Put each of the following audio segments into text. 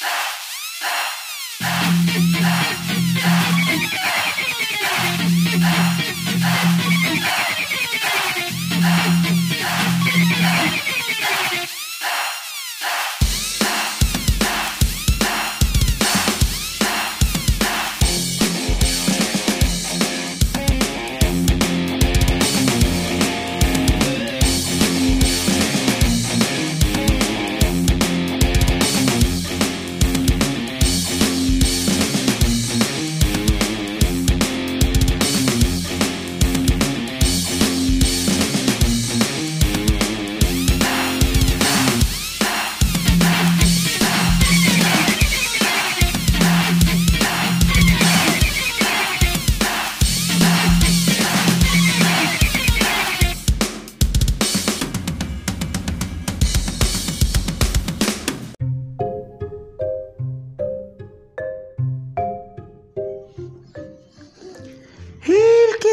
Yeah.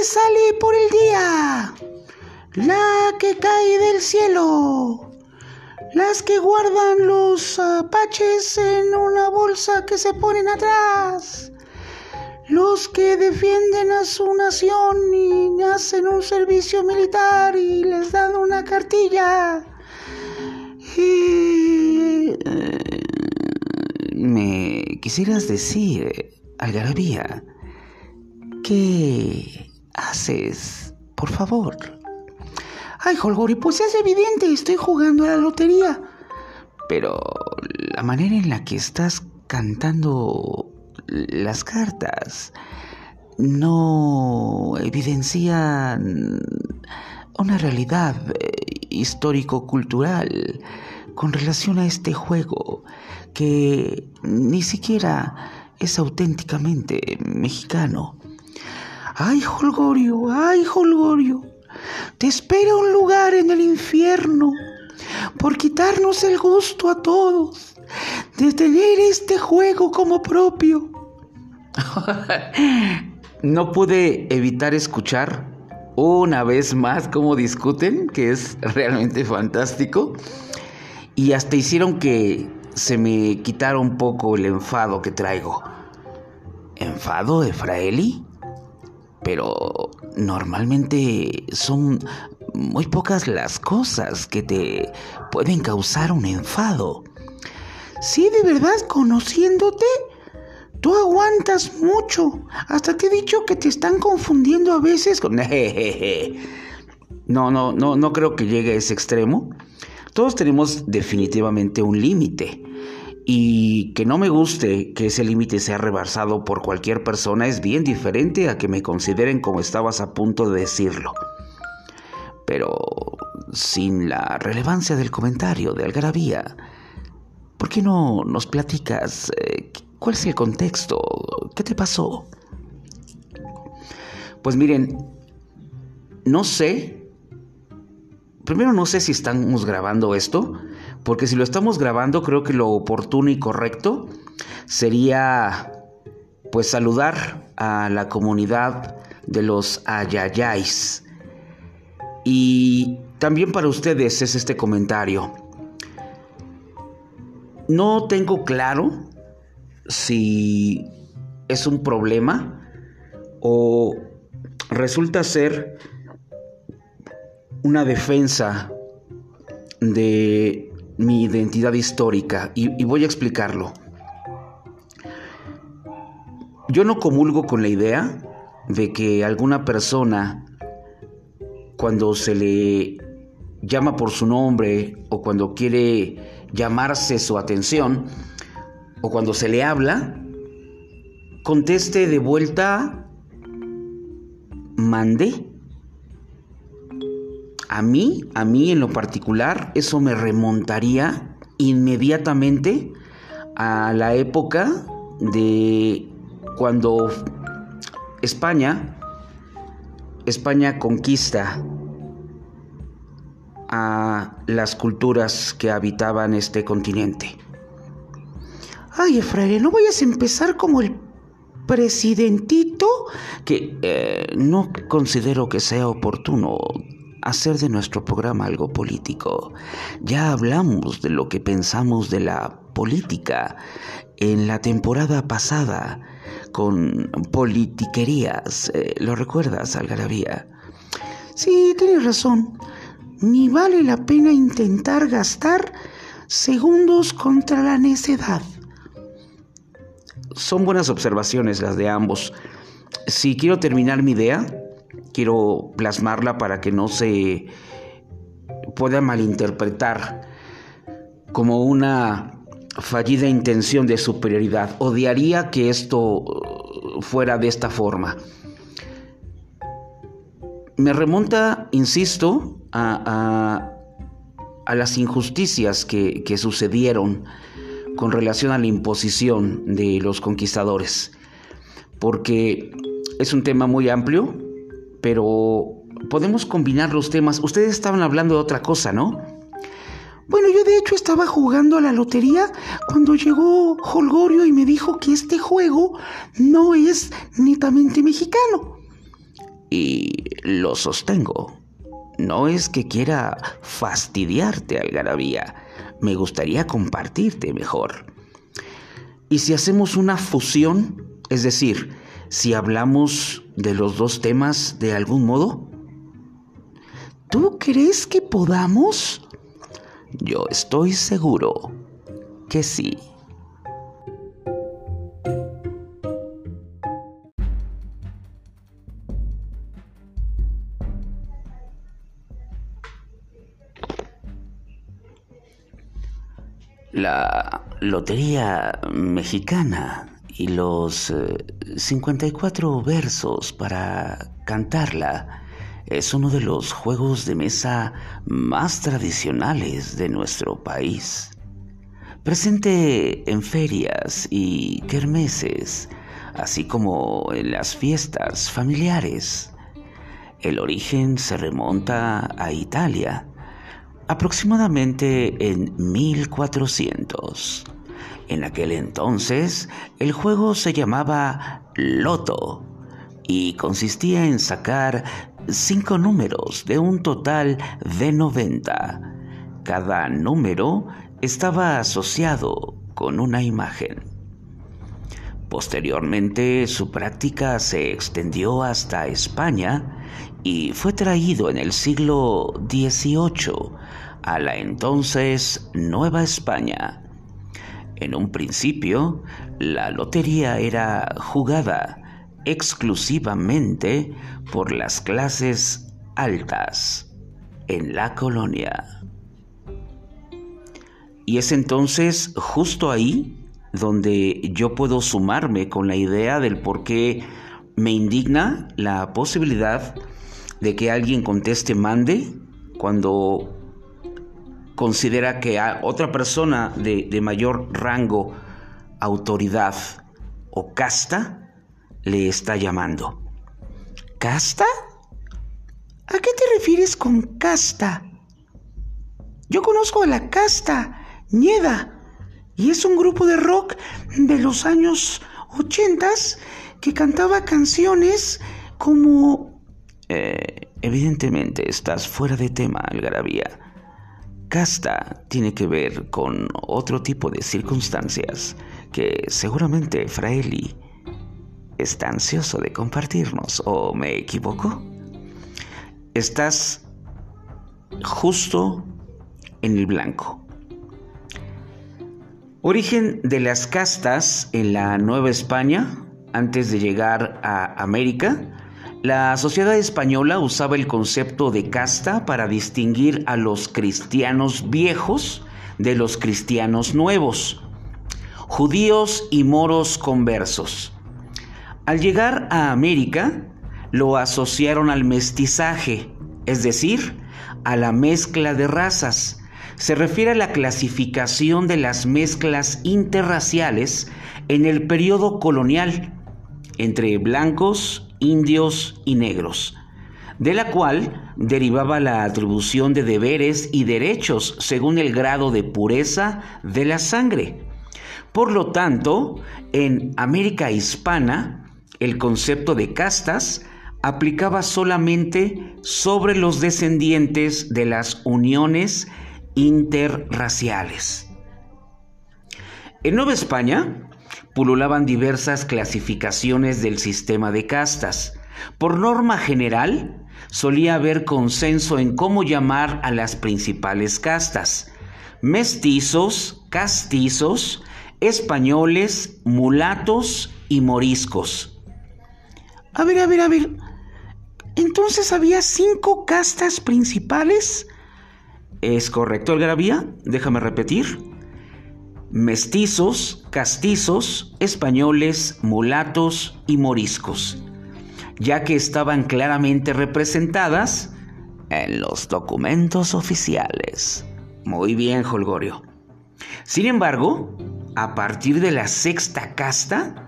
sale por el día, la que cae del cielo, las que guardan los apaches en una bolsa que se ponen atrás, los que defienden a su nación y hacen un servicio militar y les dan una cartilla. Y... Eh, ¿Me quisieras decir, Algarabía, qué haces? Por favor. Ay, Holgori, pues es evidente, estoy jugando a la lotería. Pero la manera en la que estás cantando las cartas no evidencian una realidad eh, histórico-cultural con relación a este juego que ni siquiera es auténticamente mexicano. Ay, Holgorio, ay, Holgorio, te espera un lugar en el infierno por quitarnos el gusto a todos de tener este juego como propio. no pude evitar escuchar una vez más cómo discuten, que es realmente fantástico. Y hasta hicieron que se me quitara un poco el enfado que traigo. ¿Enfado, Efraeli? Pero normalmente son muy pocas las cosas que te pueden causar un enfado. Sí, de verdad, conociéndote, tú aguantas mucho. Hasta te he dicho que te están confundiendo a veces con... No, no, no, no creo que llegue a ese extremo. Todos tenemos definitivamente un límite. Y que no me guste que ese límite sea rebasado por cualquier persona es bien diferente a que me consideren como estabas a punto de decirlo. Pero sin la relevancia del comentario de Algarabía, ¿por qué no nos platicas eh, cuál es el contexto? ¿Qué te pasó? Pues miren, no sé. Primero no sé si estamos grabando esto, porque si lo estamos grabando creo que lo oportuno y correcto sería pues saludar a la comunidad de los ayayáis. Y también para ustedes es este comentario. No tengo claro si es un problema o resulta ser una defensa de mi identidad histórica y, voy a explicarlo. Yo no comulgo con la idea de que alguna persona cuando se le llama por su nombre o cuando quiere llamarse su atención o cuando se le habla, conteste de vuelta, mandé. A mí, a mí en lo particular, eso me remontaría inmediatamente a la época de cuando España, España conquista a las culturas que habitaban este continente. Ay, Efraín, no vayas a empezar como el presidentito. Que eh, no considero que sea oportuno hacer de nuestro programa algo político. Ya hablamos de lo que pensamos de la política en la temporada pasada con politiquerías. Eh, ¿Lo recuerdas, Algarabía? Sí, tienes razón. Ni vale la pena intentar gastar segundos contra la necedad. Son buenas observaciones las de ambos. Si quiero terminar mi idea, quiero plasmarla para que no se pueda malinterpretar como una fallida intención de superioridad. Odiaría que esto fuera de esta forma. Me remonta, insisto, a, las injusticias que, que sucedieron con relación a la imposición de los conquistadores, porque es un tema muy amplio, pero podemos combinar los temas. Ustedes estaban hablando de otra cosa, ¿no? Bueno, yo de hecho estaba jugando a la lotería cuando llegó Holgorio y me dijo que este juego no es netamente mexicano. Y lo sostengo. No es que quiera fastidiarte, Algarabía. Me gustaría compartirte mejor. Y si hacemos una fusión, es decir, si hablamos de los dos temas de algún modo? ¿Tú crees que podamos? Yo estoy seguro que sí. La Lotería Mexicana y los 54 eh, versos para cantarla es uno de los juegos de mesa más tradicionales de nuestro país. Presente en ferias y kermeses, así como en las fiestas familiares. El origen se remonta a Italia, aproximadamente en 1400 en aquel entonces, el juego se llamaba Loto y consistía en sacar cinco números de un total de 90. Cada número estaba asociado con una imagen. Posteriormente su práctica se extendió hasta España y fue traído en el siglo XVIII a la entonces Nueva España en un principio, la lotería era jugada exclusivamente por las clases altas en la colonia. Y es entonces justo ahí donde yo puedo sumarme con la idea del por qué me indigna la posibilidad de que alguien conteste mande cuando considera que a otra persona de, de mayor rango, autoridad o casta le está llamando. ¿Casta? ¿A qué te refieres con casta? Yo conozco a la casta, Nieda, y es un grupo de rock de los años ochentas que cantaba canciones como... Eh, evidentemente estás fuera de tema, Algarabía. Casta tiene que ver con otro tipo de circunstancias que seguramente Fraeli está ansioso de compartirnos, ¿o me equivoco? Estás justo en el blanco. Origen de las castas en la Nueva España, antes de llegar a América, la sociedad española usaba el concepto de casta para distinguir a los cristianos viejos de los cristianos nuevos, judíos y moros conversos. Al llegar a América, lo asociaron al mestizaje, es decir, a la mezcla de razas. Se refiere a la clasificación de las mezclas interraciales en el periodo colonial entre blancos indios y negros, de la cual derivaba la atribución de deberes y derechos según el grado de pureza de la sangre. Por lo tanto, en América hispana, el concepto de castas aplicaba solamente sobre los descendientes de las uniones interraciales. En Nueva España pululaban diversas clasificaciones del sistema de castas. Por norma general, solía haber consenso en cómo llamar a las principales castas. Mestizos, castizos, españoles, mulatos y moriscos. A ver, a ver, a ver. Entonces había cinco castas principales. ¿Es correcto, Algarabía? Déjame repetir. Mestizos, castizos, españoles, mulatos y moriscos, ya que estaban claramente representadas en los documentos oficiales. Muy bien, Holgorio. Sin embargo, a partir de la sexta casta,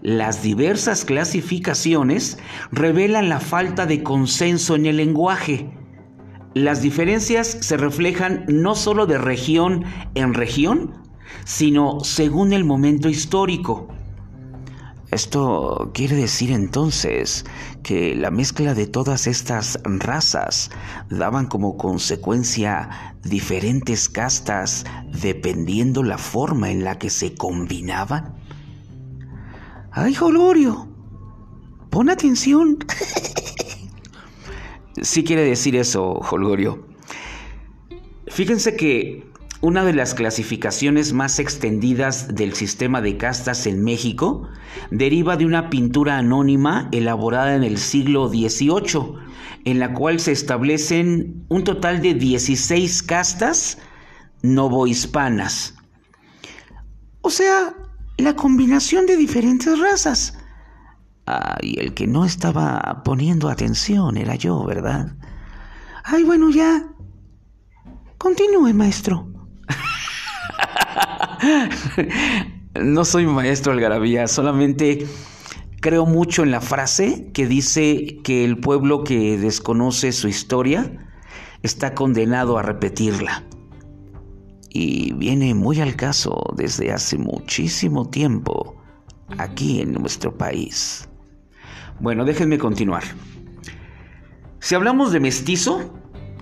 las diversas clasificaciones revelan la falta de consenso en el lenguaje. Las diferencias se reflejan no solo de región en región, sino según el momento histórico. Esto quiere decir entonces que la mezcla de todas estas razas daban como consecuencia diferentes castas dependiendo la forma en la que se combinaban. ¡Ay, Jolorio! Pon atención. sí quiere decir eso, Holgorio. Fíjense que una de las clasificaciones más extendidas del sistema de castas en México deriva de una pintura anónima elaborada en el siglo XVIII, en la cual se establecen un total de 16 castas novohispanas. O sea, la combinación de diferentes razas. Ah, y el que no estaba poniendo atención era yo, ¿verdad? Ay, bueno, ya. Continúe, maestro. No soy maestro algarabía, solamente creo mucho en la frase que dice que el pueblo que desconoce su historia está condenado a repetirla. Y viene muy al caso desde hace muchísimo tiempo aquí en nuestro país. Bueno, déjenme continuar. Si hablamos de mestizo,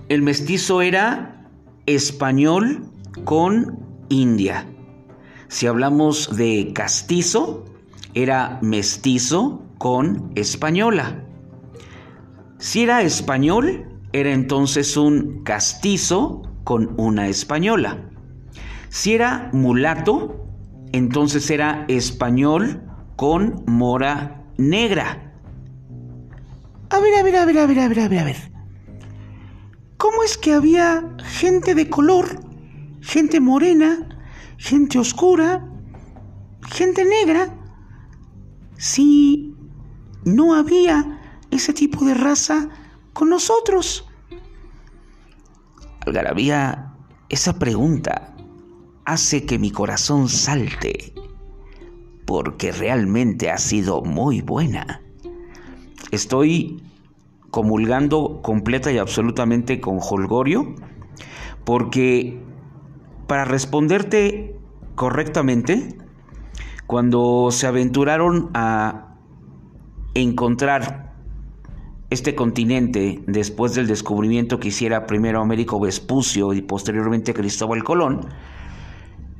el mestizo era español con India. Si hablamos de castizo, era mestizo con española. Si era español, era entonces un castizo con una española. Si era mulato, entonces era español con mora negra. A ver, a ver, a ver, a ver, a ver, a ver, a ver. ¿Cómo es que había gente de color, gente morena, gente oscura, gente negra, si no había ese tipo de raza con nosotros? Algarabía, esa pregunta hace que mi corazón salte, porque realmente ha sido muy buena. Estoy comulgando completa y absolutamente con Holgorio, porque para responderte correctamente, cuando se aventuraron a encontrar este continente después del descubrimiento que hiciera primero Américo Vespucio y posteriormente Cristóbal Colón,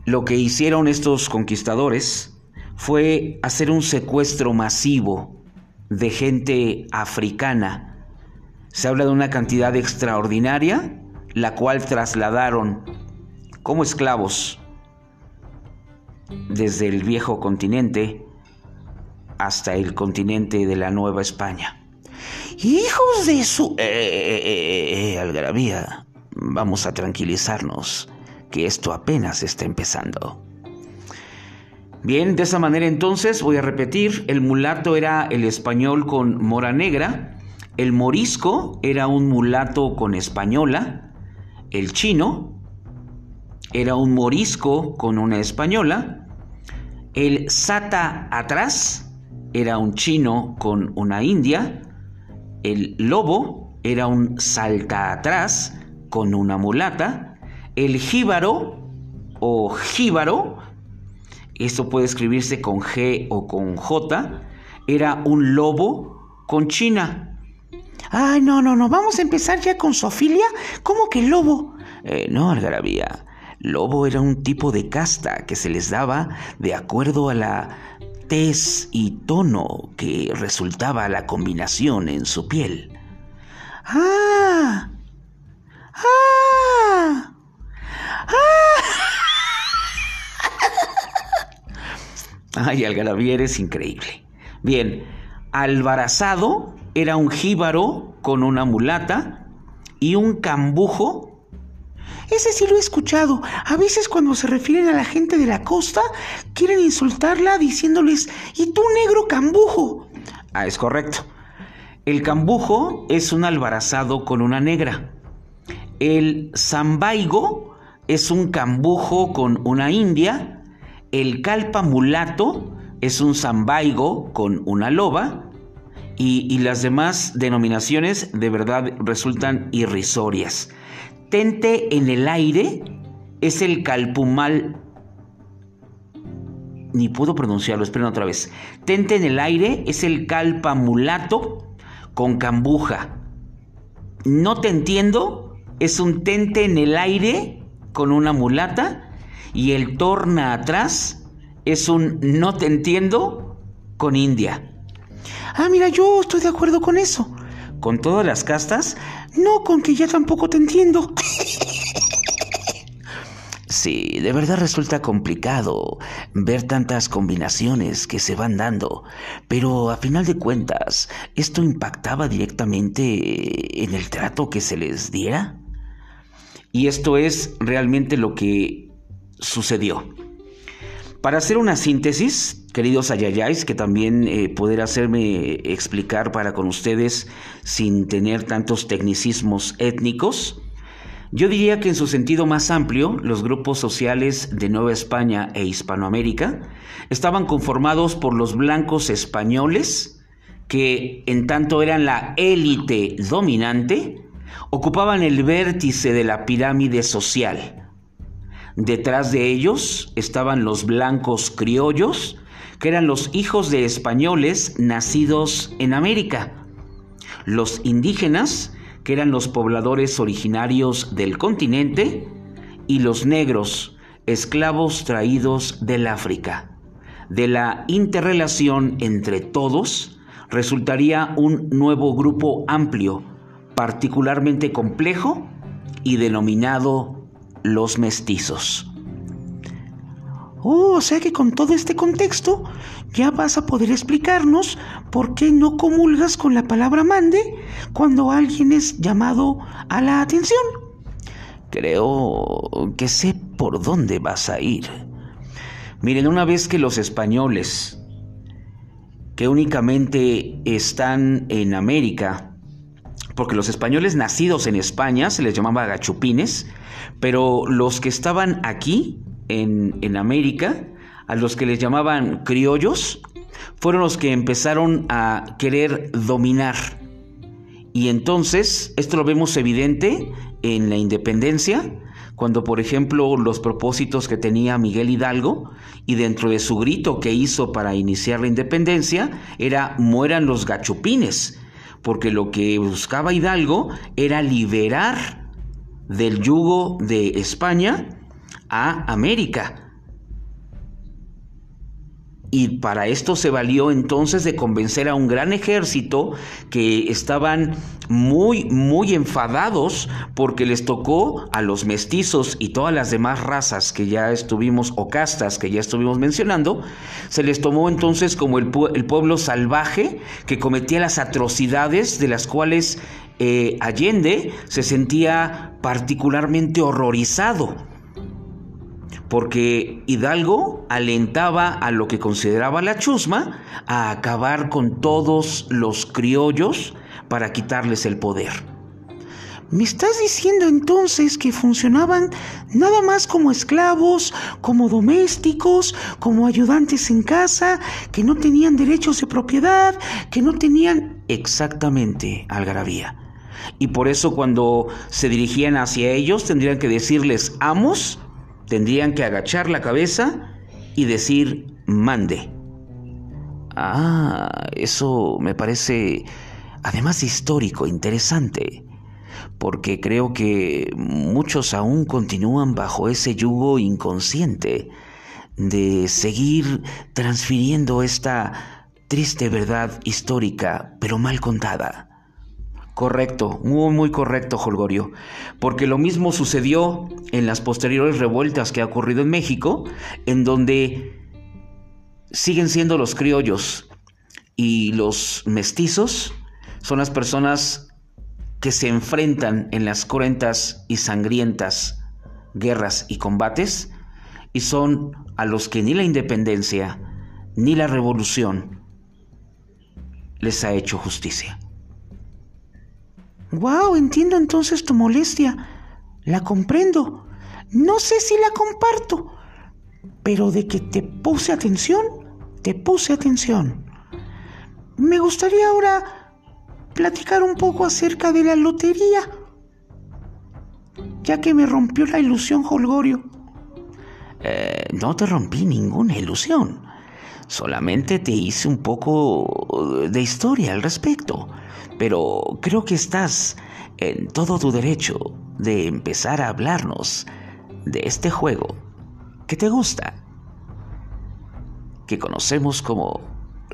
lo que hicieron estos conquistadores fue hacer un secuestro masivo de gente africana. Se habla de una cantidad extraordinaria, la cual trasladaron como esclavos desde el viejo continente hasta el continente de la Nueva España. Hijos de su... Eh, eh, eh, eh, algarabía, vamos a tranquilizarnos, que esto apenas está empezando. Bien, de esa manera entonces voy a repetir, el mulato era el español con mora negra, el morisco era un mulato con española, el chino era un morisco con una española, el sata atrás era un chino con una india. El lobo era un salta atrás con una mulata. El jíbaro o jíbaro, esto puede escribirse con G o con J, era un lobo con china. Ay, no, no, no, vamos a empezar ya con Sofilia. ¿Cómo que lobo? Eh, no, Algarabía. Lobo era un tipo de casta que se les daba de acuerdo a la tez y tono que resultaba la combinación en su piel. ¡Ah! ¡Ah! ¡Ah! Ay, Algarabía, eres increíble. Bien, Albarazado era un jíbaro con una mulata y un cambujo ese sí lo he escuchado. A veces cuando se refieren a la gente de la costa, quieren insultarla diciéndoles, ¿y tú negro cambujo? Ah, es correcto. El cambujo es un albarazado con una negra. El zambaigo es un cambujo con una india. El calpa mulato es un zambaigo con una loba. Y, y las demás denominaciones de verdad resultan irrisorias. Tente en el aire es el calpumal. Ni puedo pronunciarlo, esperen otra vez. Tente en el aire es el calpamulato con cambuja. No te entiendo es un tente en el aire con una mulata. Y el torna atrás es un no te entiendo con India. Ah, mira, yo estoy de acuerdo con eso. ¿Con todas las castas? No, con que ya tampoco te entiendo. Sí, de verdad resulta complicado ver tantas combinaciones que se van dando, pero a final de cuentas, ¿esto impactaba directamente en el trato que se les diera? Y esto es realmente lo que sucedió. Para hacer una síntesis, queridos ayayáis, que también eh, poder hacerme explicar para con ustedes sin tener tantos tecnicismos étnicos, yo diría que en su sentido más amplio, los grupos sociales de Nueva España e Hispanoamérica estaban conformados por los blancos españoles, que en tanto eran la élite dominante, ocupaban el vértice de la pirámide social Detrás de ellos estaban los blancos criollos, que eran los hijos de españoles nacidos en América. Los indígenas, que eran los pobladores originarios del continente, y los negros, esclavos traídos del África. De la interrelación entre todos resultaría un nuevo grupo amplio, particularmente complejo y denominado los mestizos. Oh, o sea que con todo este contexto ya vas a poder explicarnos por qué no comulgas con la palabra mande cuando alguien es llamado a la atención. Creo que sé por dónde vas a ir. Miren, una vez que los españoles, que únicamente están en América, porque los españoles nacidos en España se les llamaba gachupines, pero los que estaban aquí, en, en América, a los que les llamaban criollos, fueron los que empezaron a querer dominar. Y entonces, esto lo vemos evidente en la independencia, cuando por ejemplo los propósitos que tenía Miguel Hidalgo y dentro de su grito que hizo para iniciar la independencia era mueran los gachupines, porque lo que buscaba Hidalgo era liberar del yugo de España a América. Y para esto se valió entonces de convencer a un gran ejército que estaban muy, muy enfadados porque les tocó a los mestizos y todas las demás razas que ya estuvimos, o castas que ya estuvimos mencionando, se les tomó entonces como el, el pueblo salvaje que cometía las atrocidades de las cuales eh, Allende se sentía particularmente horrorizado porque Hidalgo alentaba a lo que consideraba la chusma a acabar con todos los criollos para quitarles el poder. ¿Me estás diciendo entonces que funcionaban nada más como esclavos, como domésticos, como ayudantes en casa, que no tenían derechos de propiedad, que no tenían... Exactamente, Algarabía. Y por eso cuando se dirigían hacia ellos tendrían que decirles amos tendrían que agachar la cabeza y decir mande. Ah, eso me parece además histórico, interesante, porque creo que muchos aún continúan bajo ese yugo inconsciente de seguir transfiriendo esta triste verdad histórica, pero mal contada. Correcto, muy muy correcto, Holgorio, porque lo mismo sucedió en las posteriores revueltas que ha ocurrido en México, en donde siguen siendo los criollos y los mestizos son las personas que se enfrentan en las cruentas y sangrientas guerras y combates y son a los que ni la independencia ni la revolución les ha hecho justicia. Wow, entiendo entonces tu molestia. La comprendo. No sé si la comparto, pero de que te puse atención, te puse atención. Me gustaría ahora platicar un poco acerca de la lotería, ya que me rompió la ilusión Holgorio. Eh, no te rompí ninguna ilusión, solamente te hice un poco de historia al respecto pero creo que estás en todo tu derecho de empezar a hablarnos de este juego que te gusta, que conocemos como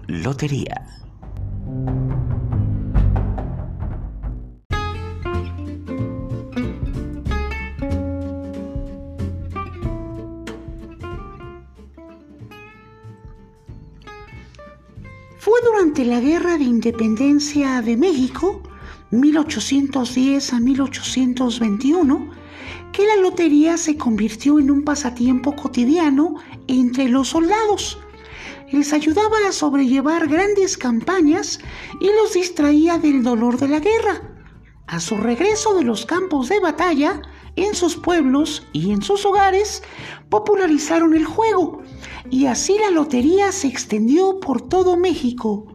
lotería. La Guerra de Independencia de México, 1810 a 1821, que la lotería se convirtió en un pasatiempo cotidiano entre los soldados. Les ayudaba a sobrellevar grandes campañas y los distraía del dolor de la guerra. A su regreso de los campos de batalla, en sus pueblos y en sus hogares, popularizaron el juego y así la lotería se extendió por todo México.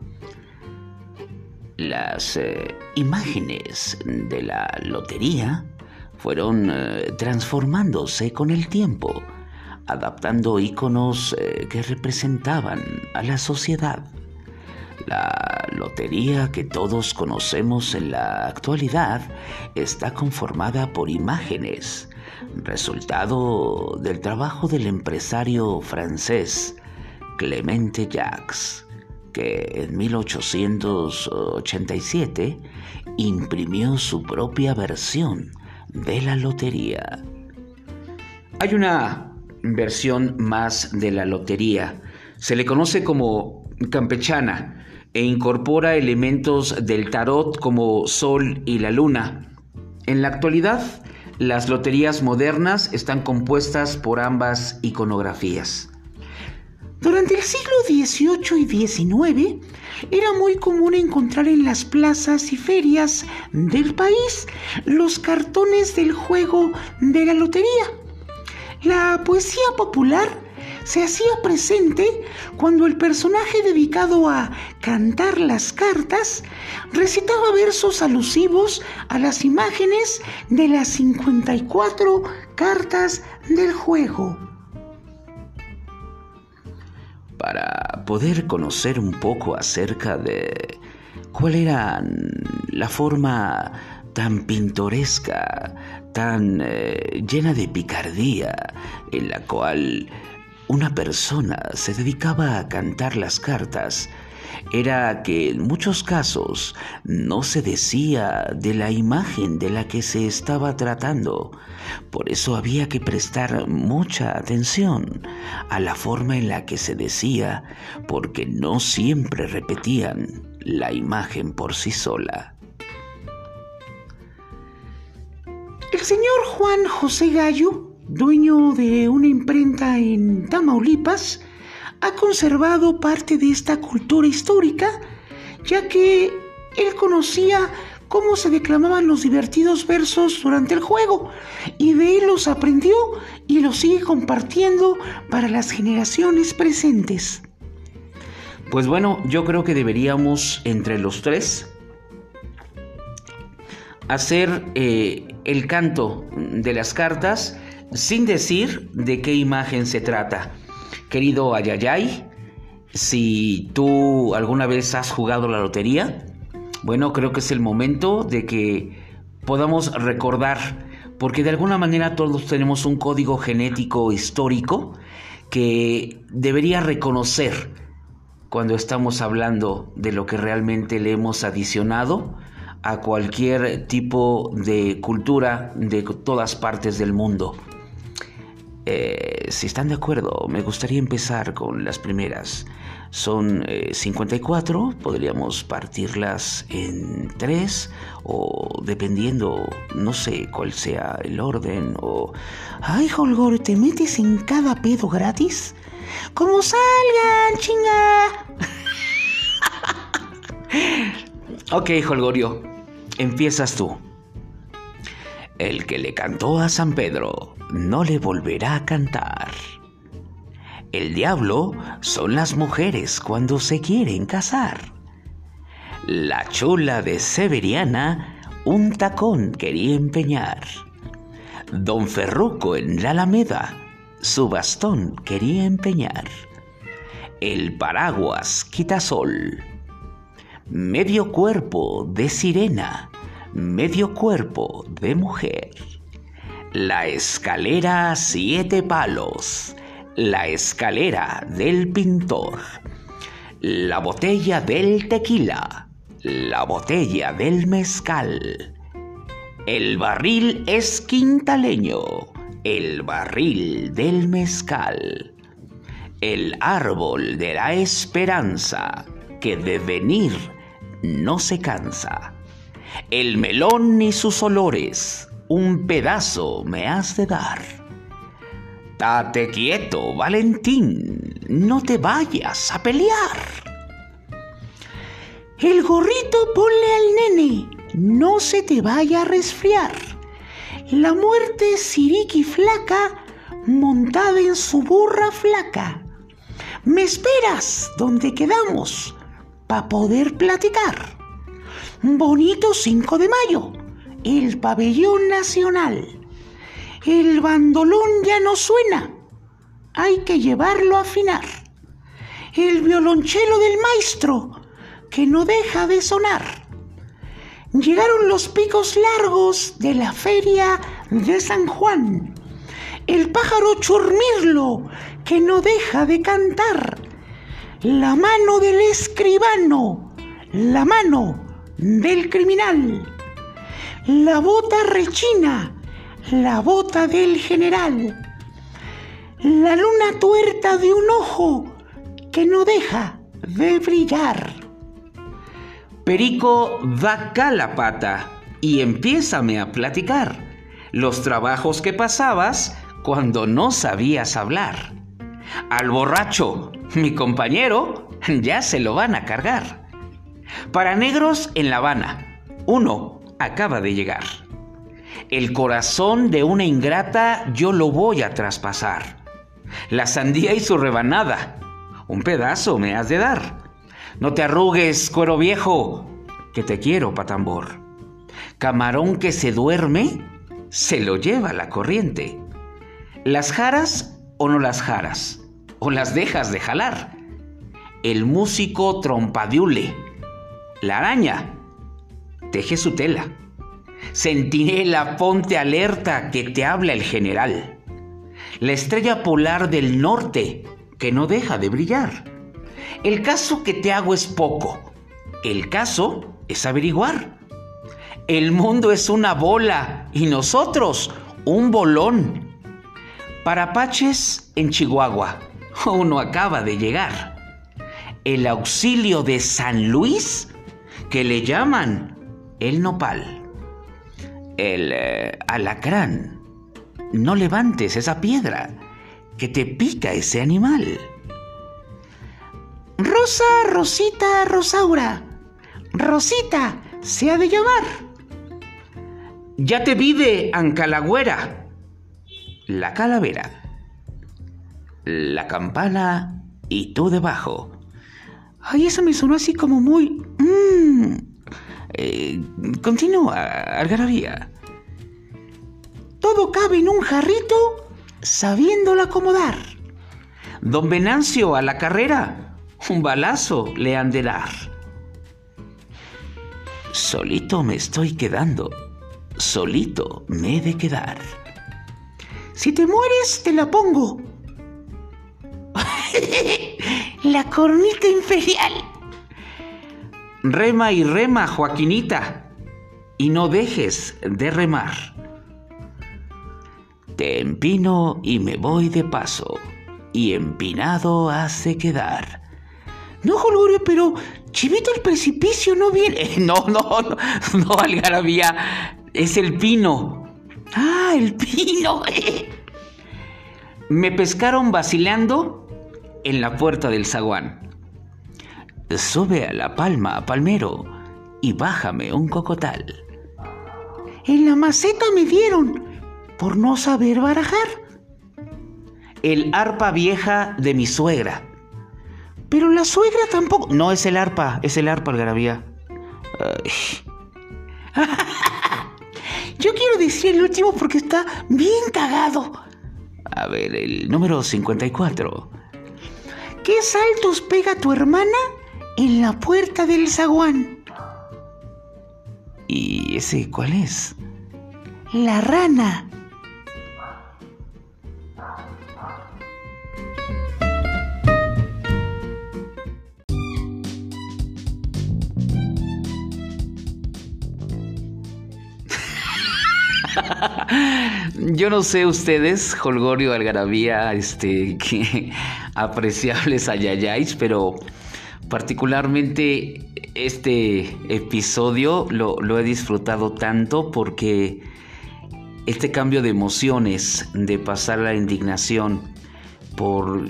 Las eh, imágenes de la lotería fueron eh, transformándose con el tiempo, adaptando iconos eh, que representaban a la sociedad. La lotería que todos conocemos en la actualidad está conformada por imágenes resultado del trabajo del empresario francés Clemente Jacques, que en 1887 imprimió su propia versión de la lotería. Hay una versión más de la lotería. Se le conoce como campechana e incorpora elementos del tarot como sol y la luna. En la actualidad, las loterías modernas están compuestas por ambas iconografías. Durante el siglo XVIII y XIX era muy común encontrar en las plazas y ferias del país los cartones del juego de la lotería. La poesía popular se hacía presente cuando el personaje dedicado a cantar las cartas recitaba versos alusivos a las imágenes de las 54 cartas del juego. Para poder conocer un poco acerca de cuál era la forma tan pintoresca, tan eh, llena de picardía, en la cual una persona se dedicaba a cantar las cartas era que en muchos casos no se decía de la imagen de la que se estaba tratando. Por eso había que prestar mucha atención a la forma en la que se decía, porque no siempre repetían la imagen por sí sola. El señor Juan José Gallo dueño de una imprenta en Tamaulipas, ha conservado parte de esta cultura histórica, ya que él conocía cómo se declamaban los divertidos versos durante el juego, y de él los aprendió y los sigue compartiendo para las generaciones presentes. Pues bueno, yo creo que deberíamos entre los tres hacer eh, el canto de las cartas sin decir de qué imagen se trata. Querido Ayayay, si tú alguna vez has jugado la lotería, Bueno, creo que es el momento de que podamos recordar, porque de alguna manera todos tenemos un código genético histórico que debería reconocer cuando estamos hablando de lo que realmente le hemos adicionado a cualquier tipo de cultura de todas partes del mundo. Eh, si están de acuerdo, me gustaría empezar con las primeras. Son 54, eh, podríamos partirlas en tres o dependiendo, no sé cuál sea el orden o... Ay, Holgor, ¿te metes en cada pedo gratis? ¡Como salgan, chinga! ok, Holgorio, empiezas tú. El que le cantó a San Pedro no le volverá a cantar. El diablo son las mujeres cuando se quieren casar. La chula de Severiana un tacón quería empeñar. Don Ferruco en la Alameda su bastón quería empeñar. El paraguas quitasol. Medio cuerpo de sirena medio cuerpo de mujer. La escalera siete palos. La escalera del pintor. La botella del tequila. La botella del mezcal. El barril es quintaleño. El barril del mezcal. El árbol de la esperanza que de venir no se cansa el melón y sus olores, un pedazo me has de dar. Tate quieto, Valentín, no te vayas a pelear. El gorrito ponle al nene, no se te vaya a resfriar. La muerte siriqui flaca, montada en su burra flaca. ¿Me esperas donde quedamos para poder platicar? bonito 5 de mayo, el pabellón nacional. El bandolón ya no suena, hay que llevarlo a afinar. El violonchelo del maestro, que no deja de sonar. Llegaron los picos largos de la feria de San Juan. El pájaro churmirlo, que no deja de cantar. La mano del escribano, la mano del criminal. La bota rechina, la bota del general. La luna tuerta de un ojo que no deja de brillar. Perico da la pata y empiézame a platicar los trabajos que pasabas cuando no sabías hablar. Al borracho, mi compañero, ya se lo van a cargar. Para negros en La Habana, uno acaba de llegar. El corazón de una ingrata yo lo voy a traspasar. La sandía y su rebanada, un pedazo me has de dar. No te arrugues, cuero viejo, que te quiero, patambor. Camarón que se duerme, se lo lleva la corriente. ¿Las jaras o no las jaras? ¿O las dejas de jalar? El músico trompadiule la araña teje su tela. Centinela, ponte alerta que te habla el general. La estrella polar del norte que no deja de brillar. El caso que te hago es poco. El caso es averiguar. El mundo es una bola y nosotros un bolón. Para Apaches en Chihuahua, uno acaba de llegar. El auxilio de San Luis que le llaman el nopal, el eh, alacrán. No levantes esa piedra, que te pica ese animal. Rosa, Rosita, Rosaura. Rosita, se ha de llamar. Ya te vive, Ancalagüera. La calavera. La campana y tú debajo. Ay, eso me sonó así como muy... Mmm. Eh, continúa, algarabía. Todo cabe en un jarrito sabiéndolo acomodar. Don Venancio a la carrera, un balazo le han de dar. Solito me estoy quedando. Solito me he de quedar. Si te mueres, te la pongo. la cornita imperial. Rema y rema, Joaquinita, y no dejes de remar. Te empino y me voy de paso, y empinado hace quedar. No, Jolgorio, pero Chivito el precipicio no viene. No, no, no, no, Algarabía, es el pino. Ah, el pino. Me pescaron vacilando en la puerta del zaguán. Sube a la palma, palmero, y bájame un cocotal. En la maceta me dieron por no saber barajar. El arpa vieja de mi suegra. Pero la suegra tampoco. No es el arpa, es el arpa, algarabía. Yo quiero decir el último porque está bien cagado. A ver, el número 54. ¿Qué saltos pega tu hermana en la puerta del zaguán? ¿Y ese cuál es? La rana. Yo no sé ustedes, Holgorio Algarabía, este, que apreciables ayayáis, pero particularmente este episodio lo, he disfrutado tanto porque este cambio de emociones, de pasar la indignación por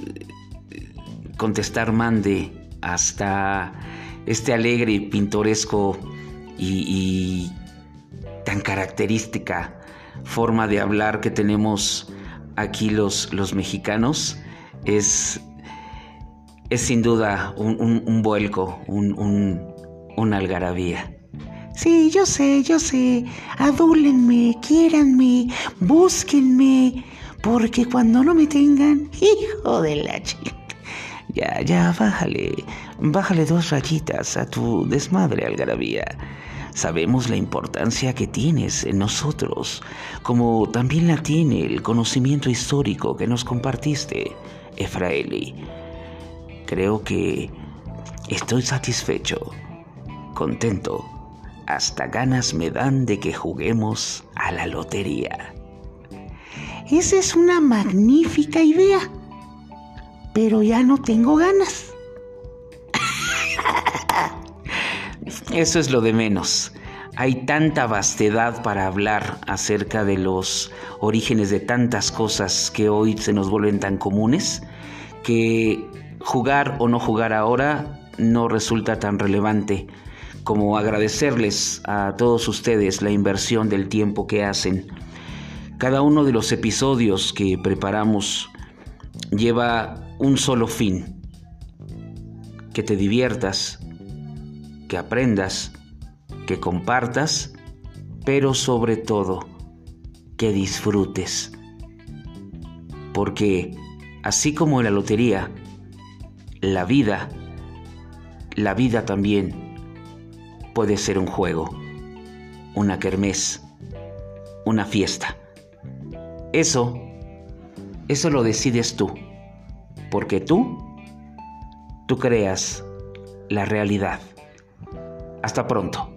contestar mande hasta este alegre pintoresco y, y tan característica forma de hablar que tenemos aquí los, los mexicanos es, es sin duda un, un, vuelco, un, un, algarabía. Sí, yo sé, yo sé. Adúlenme, quiéranme, búsquenme, porque cuando no me tengan, hijo de la chica. Ya, ya, bájale, bájale dos rayitas a tu desmadre, algarabía. Sabemos la importancia que tienes en nosotros, como también la tiene el conocimiento histórico que nos compartiste, Efraeli. Creo que estoy satisfecho, contento, hasta ganas me dan de que juguemos a la lotería. Esa es una magnífica idea, pero ya no tengo ganas. Eso es lo de menos. Hay tanta vastedad para hablar acerca de los orígenes de tantas cosas que hoy se nos vuelven tan comunes que jugar o no jugar ahora no resulta tan relevante como agradecerles a todos ustedes la inversión del tiempo que hacen. Cada uno de los episodios que preparamos lleva un solo fin, que te diviertas, que aprendas, que compartas, pero sobre todo que disfrutes. Porque así como en la lotería, la vida, la vida también puede ser un juego, una kermés, una fiesta. Eso, eso lo decides tú, porque tú, tú creas la realidad. Hasta pronto.